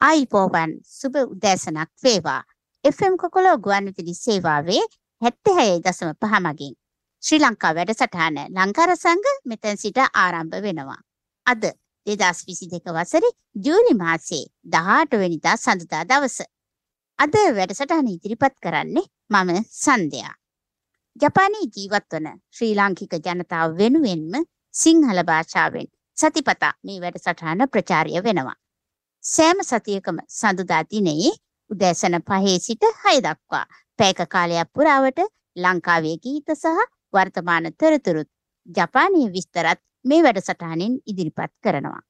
ආයිබෝවන් සුබ උදෑසනක් වේවා. FM කොකොලෝ ගුවන්විදුලි සේවාවේ 76.5 මගින් ශ්‍රී ලංකා වැඩසටහන ලංකාර සංඝ මෙතෙන් සිට ආරම්භ වෙනවා. අද 2022 වසරේ ජූනි මාසයේ 18 වෙනිදා සඳුදා දවස. අද වැඩසටහන ඉදිරිපත් කරන්නේ මම සන්ධ්‍යා. ජපානයේ ජීවත් වන ශ්‍රී ලාංකික ජනතාව වෙනුවෙන්ම සිංහල භාෂාවෙන් සතිපතා මේ වැඩසටහන ප්‍රචාරය වෙනවා. සෑම සතියකම සඳුදා දිනයේ උදෑසන පහේ සිට හය දක්වා පැයක කාලයක් පුරාවට ලංකාවේ ගීත සහ වර්තමාන තොරතුරුත් ජපානයේ විස්තරත් මේ වැඩසටහනින් ඉදිරිපත් කරනවා.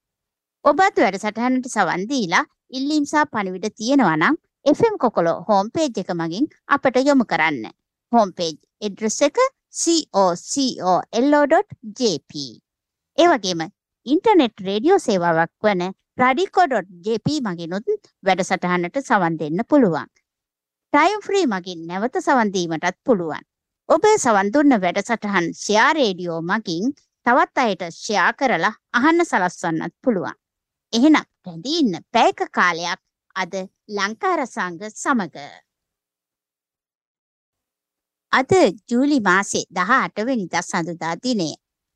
ඔබත් වැඩසටහනට සවන් දීලා ඉල්ලීම් සහ පණිවිඩ තියෙනවා නම් FM කොකොලෝ හෝම් පේජ් එක මගින් අපට යොමු කරන්න. හෝම් පේජ් ඇඩ්‍රස් එක cocollo.jp. ඒ වගේම ඉන්ටර්නෙට් රේඩියෝ සේවාවක් වන රඩිකෝ.ජප මගිනුත් වැඩසටහනට සවන් දෙන්න පුළුවන්. ටයිම් ෆ්‍රී මගින් නැවත සවන්දීමටත් පුළුවන්. ඔබ සවන්දුන්න වැඩසටහන් ෂයා රේඩියෝ මගින් තවත් අයට ෂයා කරලා අහන්න සලස්වන්නත් පුළුවන්. එහෙනම් රැඳී ඉන්න පැයක කාලයක් අද ලංකාරසංග සමග. අද ජූලි මාසේ දහ අටවෙනිදා සඳුදා දිනය.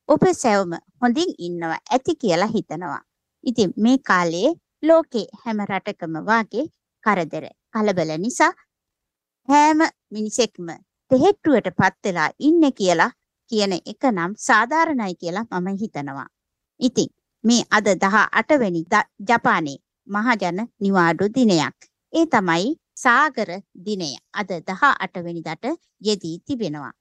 ඔබ සැවම හොඳින් ඉන්නවා ඇති කියලා හිතනවා. ඉතින් මේ කාලේ ලෝකේ හැම රටකම වාගේ කරදර කලබල නිසා හැම මිනිසෙක්ම තෙහෙට්ටුවට පත් වෙලා ඉන්නේ කියලා කියන එක නම් සාධාරණයි කියලා මම හිතනවා. ඉතින් මේ අද 18 වෙනි ජපානයේ මහජන නිවාඩු දිනයක්. ඒ තමයි සාගර දිනය. අද 18 වෙනිදාට යෙදී තිබෙනවා.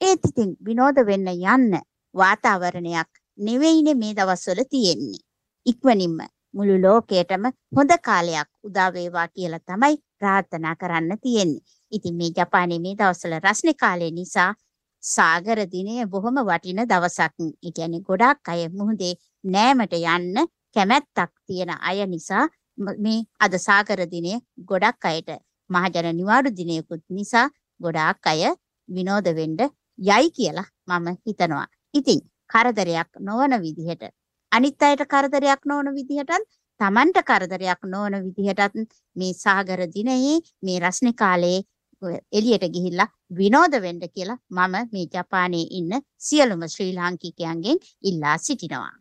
ඒත් ඉතින් විනෝද වෙන්න යන්න වාතාවරණයක් නෙවෙයිනේ මේ දවස්වල තියෙන්නේ. ඉක්මනින්ම මුළු ලෝකයටම හොඳ කාලයක් උදා වේවා කියලා තමයි ප්‍රාර්ථනා කරන්න තියෙන්නේ. ඉතින් මේ ජපානයේ මේ දවස්වල රස්නේ කාලය නිසා සාගර දිනය බොහොම වටින දවසක්. ඒ කියන්නේ ගොඩාක් අය මුහුදේ නෑමට යන්න කැමැත්තක් තියෙන අය නිසා මේ අද සාගර දිනය ගොඩක් අයට මහජන නිවාඩු දිනයකුත් නිසා ගොඩාක් අය විනෝද වෙන්න යයි කියලා මම හිතනවා. ඉතින් කරදරයක් නොවන විදිහට අනිත් අයට කරදරයක් නොවන විදිහටත් Tamanට කරදරයක් නොවන විදිහටත් මේ සාගර දිනයේ මේ රස්නේ කාලයේ එළියට ගිහිල්ලා විනෝද වෙන්න කියලා මම මේ ජපානයේ ඉන්න සියලුම ශ්‍රී ලාංකිකයන්ගෙන් ඉල්ලා සිටිනවා.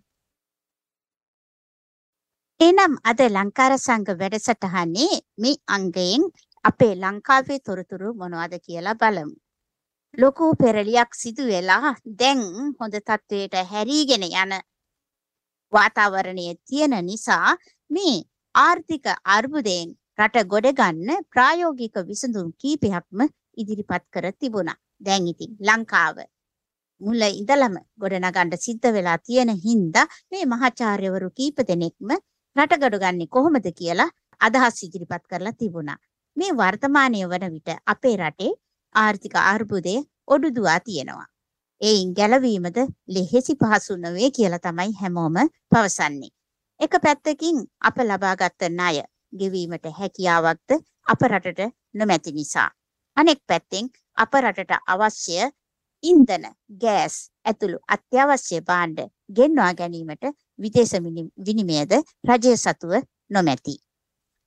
එනම් අද ලංකාර සංඝ වැඩසටහනේ මේ අංගයෙන් අපේ ලංකාවේ තොරතුරු මොනවද කියලා බලමු. ලොකු පෙරලියක් සිදු වෙලා දැන් හොඳ තත්වයට හැරීගෙන යන වාතාවරණය තියෙන නිසා මේ ආර්ථික අර්බුදයෙන් රට ගොඩ ගන්න ප්‍රායෝගික විසඳුම් කීපයක්ම ඉදිරිපත් කර තිබුණා. දැන් ඉතින් ලංකාව මුල ඉඳලම ගොඩනගන්න සිද්ධ වෙලා තියෙන හින්දා මේ මහාචාර්යවරු කීප දෙනෙක්ම රට ගොඩ ගන්නේ කොහොමද කියලා අදහස් ඉදිරිපත් කරලා තිබුණා. මේ වර්තමානයේ වන විට අපේ රටේ ආර්ථික අර්බුදය ඔඩුදුවා තියෙනවා. එයින් ගැලවීමද ලෙහෙසි පහසු නොවේ කියලා තමයි හැමෝම පවසන්නේ. එක පැත්තකින් අප ලබාගත් ණය ගෙවීමට හැකියාවක්ද අප රටට නොමැති නිසා. අනෙක් පැත්තෙන් අප රටට අවශ්‍ය ඉන්ධන, ගෑස් ඇතුළු අත්‍යවශ්‍ය භාණ්ඩ ගෙන්වා ගැනීමට විදේශ විනිමයද රජය සතුව නොමැති.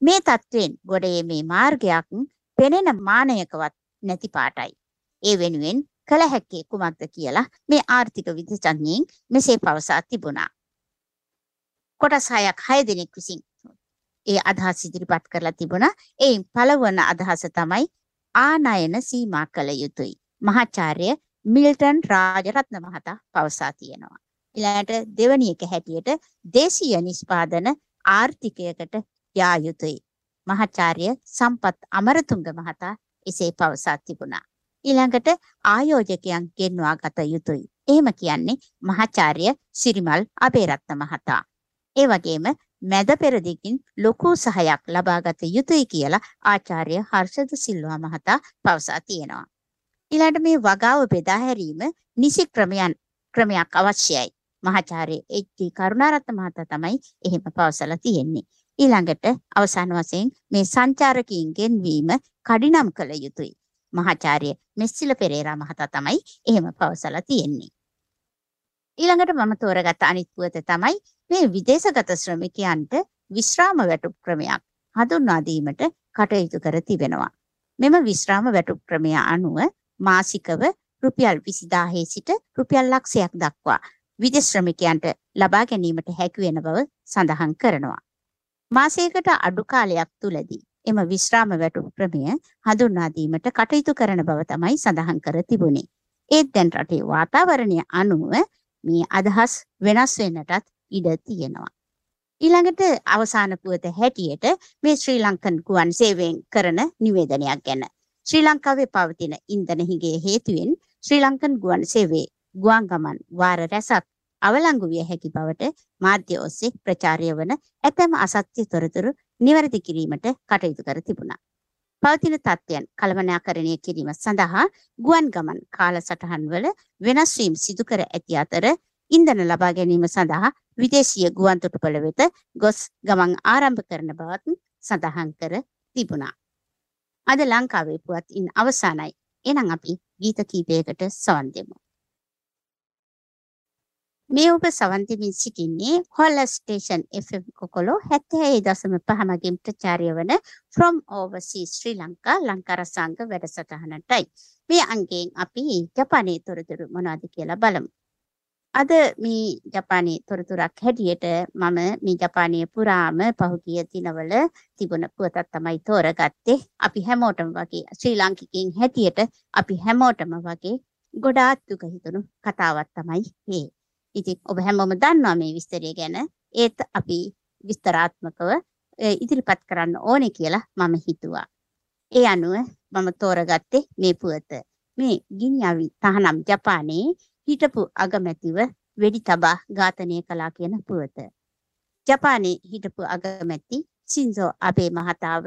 මේ තත්ත්වෙන් ගොඩ මේ මාර්ගයක් පෙනෙන මානයකවත් නැති පාටයි. ඒ වෙනුවෙන් කළ හැක්කේ කුමක්ද කියලා මේ ආර්ථික විද්‍යාඥයින් මෙසේ පවසා තිබුණා. කොටස් හයක් හය දෙනෙක් විසින් ඒ අදහස් ඉදිරිපත් කරලා තිබුණා. එයින් පළවන අදහස තමයි ආනයන සීමා කළ යුතුයි. මහාචාර්ය මිල්ටන් රාජරත්න මහතා පවසා තියෙනවා. ඊළඟට දෙවැනි එක හැටියට දේශීය නිෂ්පාදන ආර්ථිකයකට යා යුතුයි. මහාචාර්ය සම්පත් අමරතුංග මහතා එසේ පවසා තිබුණා. ඊළඟට ආයෝජකයන් ගෙන්වා ගත යුතුයි. එහෙම කියන්නේ මහාචාර්ය සිරිමල් අබේරත්න මහතා. ඒ වගේම මැද පෙරදිගින් ලොකු සහයක් ලබාගත යුතුයි කියලා ආචාර්ය හර්ෂද සිල්වා මහතා පවසා තියෙනවා. ඊළඟට මේ වගාව බෙදා හැරීම නිසි ක්‍රමයන් ක්‍රමයක් අවශ්‍යයි. මහාචාර්ය එච්.ටී. කරුණාරත්න මහතා තමයි එහෙම පවසලා තියෙන්නේ. ඊළඟට අවසාන වශයෙන් මේ සංචාරකීන් ගෙන්වීම කඩිනම් කළ යුතුයි. මහාචාර්ය මෙස්සිල පෙරේරා මහතා තමයි එහෙම පවසලා තියෙන්නේ. ඊළඟට මම තෝරගත්ත අනිත් පුවත තමයි මේ විදේශගත ශ්‍රමිකයන්ට විශ්‍රාම වැටුප් ක්‍රමයක් හඳුන්වා දීමට කටයුතු කර තිබෙනවා. මෙම විශ්‍රාම වැටුප් ක්‍රමය අනුව මාසිකව රුපියල් 20000 සිට රුපියල් ලක්ෂයක් දක්වා විදේශ ශ්‍රමිකයන්ට ලබා ගැනීමට හැකි වෙන බව සඳහන් කරනවා. මාසයකට අඩු කාලයක් තුලදී එම විශ්‍රාම වැටුප් ක්‍රමය හඳුන්වා දීමට කටයුතු කරන බව තමයි සඳහන් කර තිබුණේ. ඒත් දැන් රටේ වාතාවරණය අනුව මේ අදහස් වෙනස් වෙන්නටත් ඉඩ තියෙනවා. ඊළඟට අවසාන පුවත හැටියට මේ ශ්‍රී ලංකන් ගුවන් සේවයෙන් කරන නිවේදනයක් ගැන. ශ්‍රී ලංකාවේ පවතින ඉන්ධන හිගේ හේතුවෙන් ශ්‍රී ලංකන් ගුවන් සේවයේ ගුවන් ගමන් වාර රැසක් අවලංගු විය හැකි බවට මාධ්‍ය ඔස්සේ ප්‍රචාරය වන ඇතැම් අසත්‍ය තොරතුරු නිවැරදි කිරීමට කටයුතු කර තිබුණා. පවතින තත්ත්වයන් කළමනාකරණය කිරීම සඳහා ගුවන් ගමන් කාලසටහන් වල වෙනස් වීම් සිදු කර ඇති අතර ඉන්ධන ලබා ගැනීම සඳහා විදේශීය ගුවන් තොටුපළ වෙත ගොස් ගමන් ආරම්භ කරන බවත් සඳහන් කර තිබුණා. අද ලංකාවේ පුවත් ඉන් අවසానයි. එහෙනම් අපි ගීත කීපයකට සවන් දෙමු. මේ ඔබ සවන් දෙමින් සිටින්නේ හොල්ල ස්ටේෂන් FM කොකොලෝ 76.5 මගින් ප්‍රචාරය වන from overseas ශ්‍රී ලංකා ලංකා රසාංග වැඩසටහනටයි. මේ අංගයෙන් අපි ජපානයේ තොරතුරු මොනවද කියලා බලමු. අද මේ ජපානයේ තොරතුරක් හැටියට මම මේ ජපානයේ පුරාම පහුගිය දිනවල තිබුණ පුවතක් තමයි තෝරගත්තේ. අපි හැමෝටම වගේ ශ්‍රී ලාංකිකයින් හැටියට අපි හැමෝටම වගේ ගොඩාක් දුක හිතුණු කතාවක් තමයි මේ. ඉතින් ඔබ හැමෝම දන්නවා මේ විස්තරය ගැන. ඒත් අපි විස්තරාත්මකව ඉදිරිපත් කරන්න ඕනේ කියලා මම හිතුවා. ඒ අනුව මම තෝරගත්තේ මේ පුවත. මේ ගිනිඅවි තහනම් ජපානයේ හිටපු අගමැතිව වෙඩි තබා ඝාතනය කළා කියන පුවත. ජපානයේ හිටපු අගමැති සින්සෝ අබේ මහතාව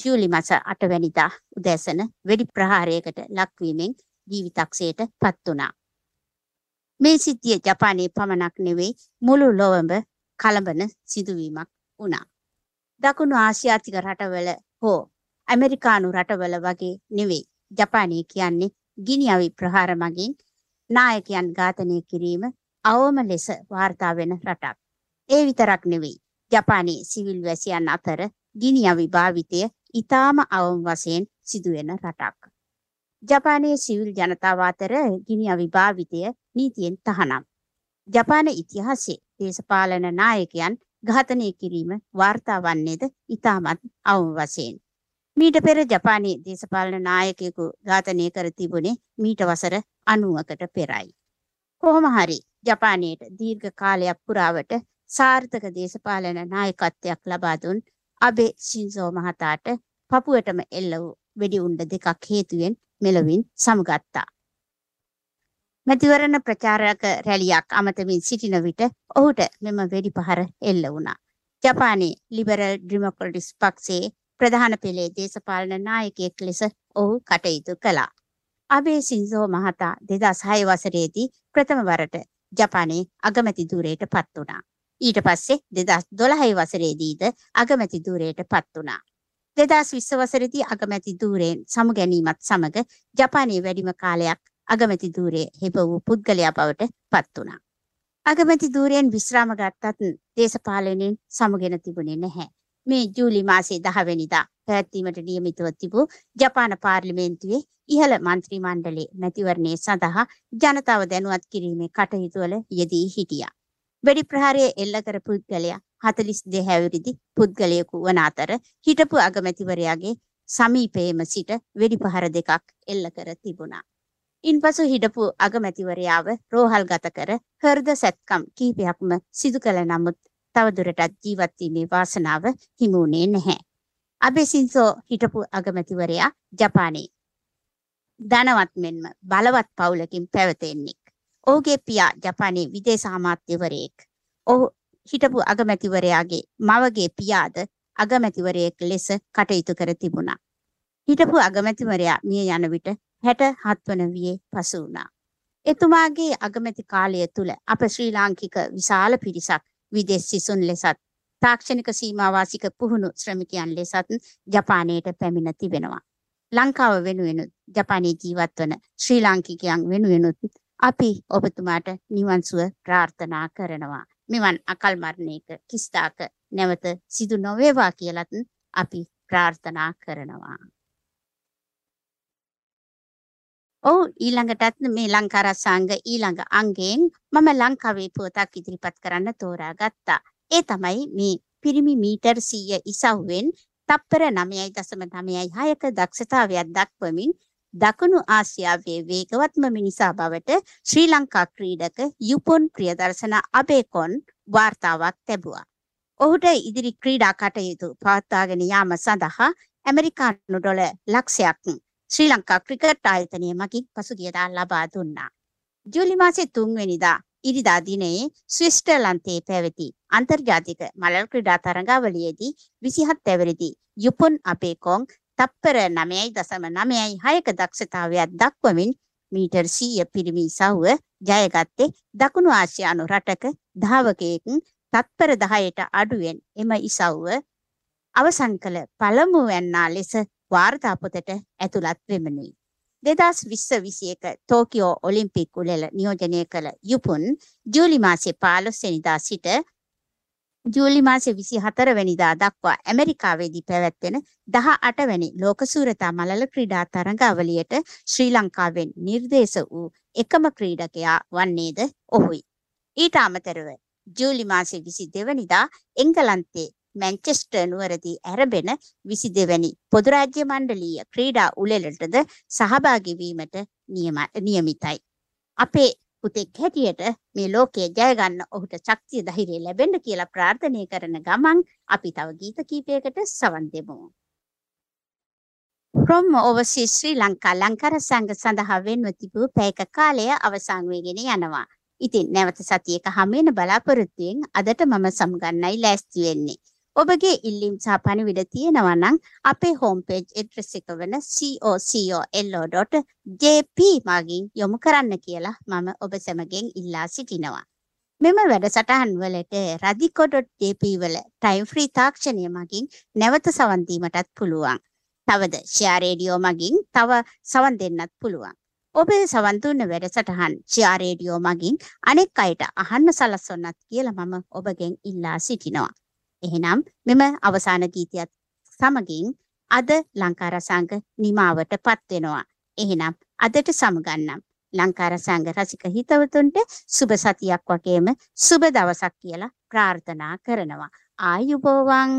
ජූලි මාස 8 වැනිදා උදෑසන වෙඩි ප්‍රහාරයකට ලක්වීමෙන් ජීවිතක්ෂයට පත් වුණා. මේ සිද්ධිය ජපානයේ පමණක් නෙවෙයි මුළු ලොවම කලබන සිදුවීමක් වුණා. දකුණු ආසියාතික රටවල හෝ ඇමරිකානු රටවල වගේ නෙවෙයි ජපානය කියන්නේ ගිනි ප්‍රහාර මගින් නායකයන් ඝාතනය කිරීම අවම ලෙස වාර්තා වෙන රටක්. ඒ විතරක් නෙවෙයි. ජපානයේ සිවිල් වැසියන් අතර ගිනි අවි භාවිතය ඊටාම අවම වශයෙන් සිදුවෙන රටක්. ජපානයේ සිවිල් ජනතාව අතර ගිනි අවි භාවිතය නීතියෙන් තහනම්. ජපාන ඉතිහාසයේ දේශපාලන නායකයන් ඝාතනය කිරීම වාර්තා වන්නේද ඊටමත් අවම වශයෙන්. මීට පෙර ජපානයේ දේශපාලන නායකයෙකු ඝාතනය කර තිබුණේ මීට වසර 90කට පෙරයි. කොහොම හරි ජපානයේට දීර්ඝ කාලයක් පුරාවට සාර්ථක දේශපාලන නායකත්වයක් ලබා දුන් අබේ ෂින්සෝ මහතාට පපුවටම එල්ල වූ වෙඩි උණ්ඩ දෙකක් හේතුවෙන් මෙලොවින් සමුගත්තා. මැතිවරණ ප්‍රචාරක රැලියක් අමතමින් සිටින විට ඔහුට මෙම වෙඩි පහර එල්ල වුණා. ජපානයේ ලිබරල් ඩෙමොක්‍රටිස් පක්ෂයේ ප්‍රධාන පෙළේ දේශපාලන නායකයෙක් ලෙස ඔහු කටයුතු කළා. අබේ සින්සෝ මහතා 2006 වසරේදී ප්‍රථම වරට ජපානයේ අගමැති ධූරයට පත් වුණා. ඊට පස්සේ 2012 වසරේදීද අගමැති ධූරයට පත් වුණා. 2020 වසරේදී අගමැති ධූරයෙන් සමු ගැනීමත් සමග ජපානයේ වැඩිම කාලයක් අගමැති ධූරයේ හිප වූ පුද්ගලයා බවට පත් වුණා. අගමැති ධූරයෙන් විශ්‍රාම ගත්තත් දේශපාලනයෙන් සමුගෙන තිබුණේ නැහැ. මේ ජූලි මාසයේ 10 වෙනිදා පැවැත්වීමට නියමිතව තිබූ ජපාන පාර්ලිමේන්තුවේ ඉහළ මන්ත්‍රී මණ්ඩලයේ මැතිවරණය සඳහා ජනතාව දැනුවත් කිරීමේ කටයුතු වල යෙදී හිටියා. වෙඩි ප්‍රහාරය එල්ල කර පුද්ගලයා 42 හැවිරිදි පුද්ගලයෙකු වන අතර හිටපු අගමැතිවරයාගේ සමීපයේම සිට වෙඩි පහර දෙකක් එල්ල කර තිබුණා. ඉන්පසු හිටපු අගමැතිවරයාව රෝහල්ගත කර හෘද සැත්කම් කිහිපයක්ම සිදු කළ නමුත් තවදුරටත් ජීවත් වීමේ වාසනාව හිමි වුණේ නැහැ. අබෙසින්සෝ හිටපු අගමැතිවරයා ජපානයේ ධනවත් මෙන්ම බලවත් පවුලකින් පැවතෙන්නෙක්. ඔහුගේ පියා ජපානයේ විදේශ අමාත්‍යවරයෙක්. ඔහු හිටපු අගමැතිවරයාගේ මවගේ පියාද අගමැතිවරයෙක් ලෙස කටයුතු කර තිබුණා. හිටපු අගමැතිවරයා මිය යන විට 67 වන වියේ පසු වුණා. එතුමාගේ අගමැති කාලය තුල අප ශ්‍රී ලාංකික විශාල පිරිසක් විදේශ සිසුන් ලෙසත් තාක්ෂණික සීමාවාසික පුහුණු ශ්‍රමිකයන් ලෙසත් ජපානයට පැමිණ තිබෙනවා. ලංකාව වෙනුවෙනුත් ජපානයේ ජීවත් වන ශ්‍රී ලාංකිකයන් වෙනුවෙනුත් අපි ඔබතුමාට නිවන් සුව ප්‍රාර්ථනා කරනවා. මෙවන් අකල් මරණයක කිස්තාක නැවත සිදු නොවේවා කියලත් අපි ප්‍රාර්ථනා කරනවා. ඔව් ඊළඟටත් මේ ලංකාරසංග ඊළඟ අංගයෙන් මම ලංකාවේ පුවතක් ඉදිරිපත් කරන්න තෝරාගත්තා. ඒ තමයි මේ පිරිමි මීටර් 100 ඉසව්වෙන් තප්පර 9.96ක දක්ෂතාවයක් දක්වමින් දකුණු ආසියාවේ වේගවත්ම මිනිසා බවට ශ්‍රී ලංකා ක්‍රීඩක යුපොන් ප්‍රියදර්ශන අබේකොන් වාර්තාවක් ලැබුවා. ඔහුට ඉදිරි ක්‍රීඩා කටයුතු පවත්වාගෙන යාම සඳහා ඇමරිකානු ඩොල ලක්ෂයක් ශ්‍රී ලංකා ක්‍රිකට් ආයතනය මගින් පසුගියදා ලබා දුන්නා. ජූලි මාසේ 3 වෙනිදා ඉරිදා දිනයේ ස්විස්ටර්ලන්තයේ පැවති අන්තර්ජාතික මලල් ක්‍රීඩා තරඟාවලියේදී 27 ඇවරිදි යුපොන් අපේකොන් තප්පර 9.96ක දක්ෂතාවයක් දක්වමින් මීටර් 100 පිරිමි සව්ව ජයගත්තේ දකුණු ආසියානු රටක ධාවකයෙක් තත්පර 10ට අඩුවෙන් එම ඉසව්ව අවසන් කළ පළමු වැන්නා ලෙස වාර්තා පොතට ඇතුළත් වෙමනුයි. 2021 ටෝකියෝ ඔලිම්පික් උළෙල නියෝජනය කළ යුපුන් ජූලි මාසේ 15 වෙනිදා සිට ජූලි මාසේ 24 වෙනිදා දක්වා ඇමරිකාවේදී පැවැත්වෙන 18 වැනි ලෝක සූරතා මලල ක්‍රීඩා තරඟාවලියට ශ්‍රී ලංකාවෙන් නිර්දේශ වූ එකම ක්‍රීඩකයා වන්නේද ඔහුයි. ඊට අමතරව ජූලි මාසේ 22 වෙනිදා එංගලන්තයේ මැන්චෙස්ටර් නුවරදී ඇරඹෙන 22 වැනි පොදු රාජ්‍ය මණ්ඩලීය ක්‍රීඩා උළෙලටද සහභාගී වීමට නියමිතයි. අපේ පුතෙක් හැටියට මේ ලෝකයේ ජය ගන්න ඔහුට ශක්තිය ධෛර්යය ලැබෙන්න කියලා ප්‍රාර්ථනා කරන ගමන් අපි තව ගීත කීපයකට සවන් දෙමු. From overseas Sri Lanka ලංකාර සංඝ සඳහා වෙන්ව තිබූ පැයක කාලය අවසන් වෙගෙන යනවා. ඉතින් නැවත සතියක හැමෙන බලාපොරොත්තුෙන් අදට මම සමුගන්නයි ලෑස්ති වෙන්නේ. ඔබගේ ඉල්ලීම් සහ පණිවිඩ තියෙනවා නම් අපේ හෝම් පේජ් ඇඩ්‍රස් එක වන cocolo.jp මගින් යොමු කරන්න කියලා මම ඔබ සැමගෙන් ඉල්ලා සිටිනවා. මෙම වැඩසටහන් වලට radico.jp වල ටයිම් ෆ්‍රී තාක්ෂණය මගින් නැවත සවන් දීමටත් පුළුවන්. තවද ෂෙයා රේඩියෝ මගින් තව සවන් දෙන්නත් පුළුවන්. ඔබේ සවන් දුන්න වැඩසටහන් ෂෙයා රේඩියෝ මගින් අනෙක් අයට අහන්න සලස්වන්නත් කියලා මම ඔබගෙන් ඉල්ලා සිටිනවා. එහෙනම් මෙම අවසාන ගීතයත් සමගින් අද ලංකා රසාංග නිමාවට පත් වෙනවා. එහෙනම් අදට සමගන්නම්. ලංකා රසාංග රසික හිතවතුන්ට සුබ සතියක් වගේම සුබ දවසක් කියලා ප්‍රාර්ථනා කරනවා. ආයුබෝවන්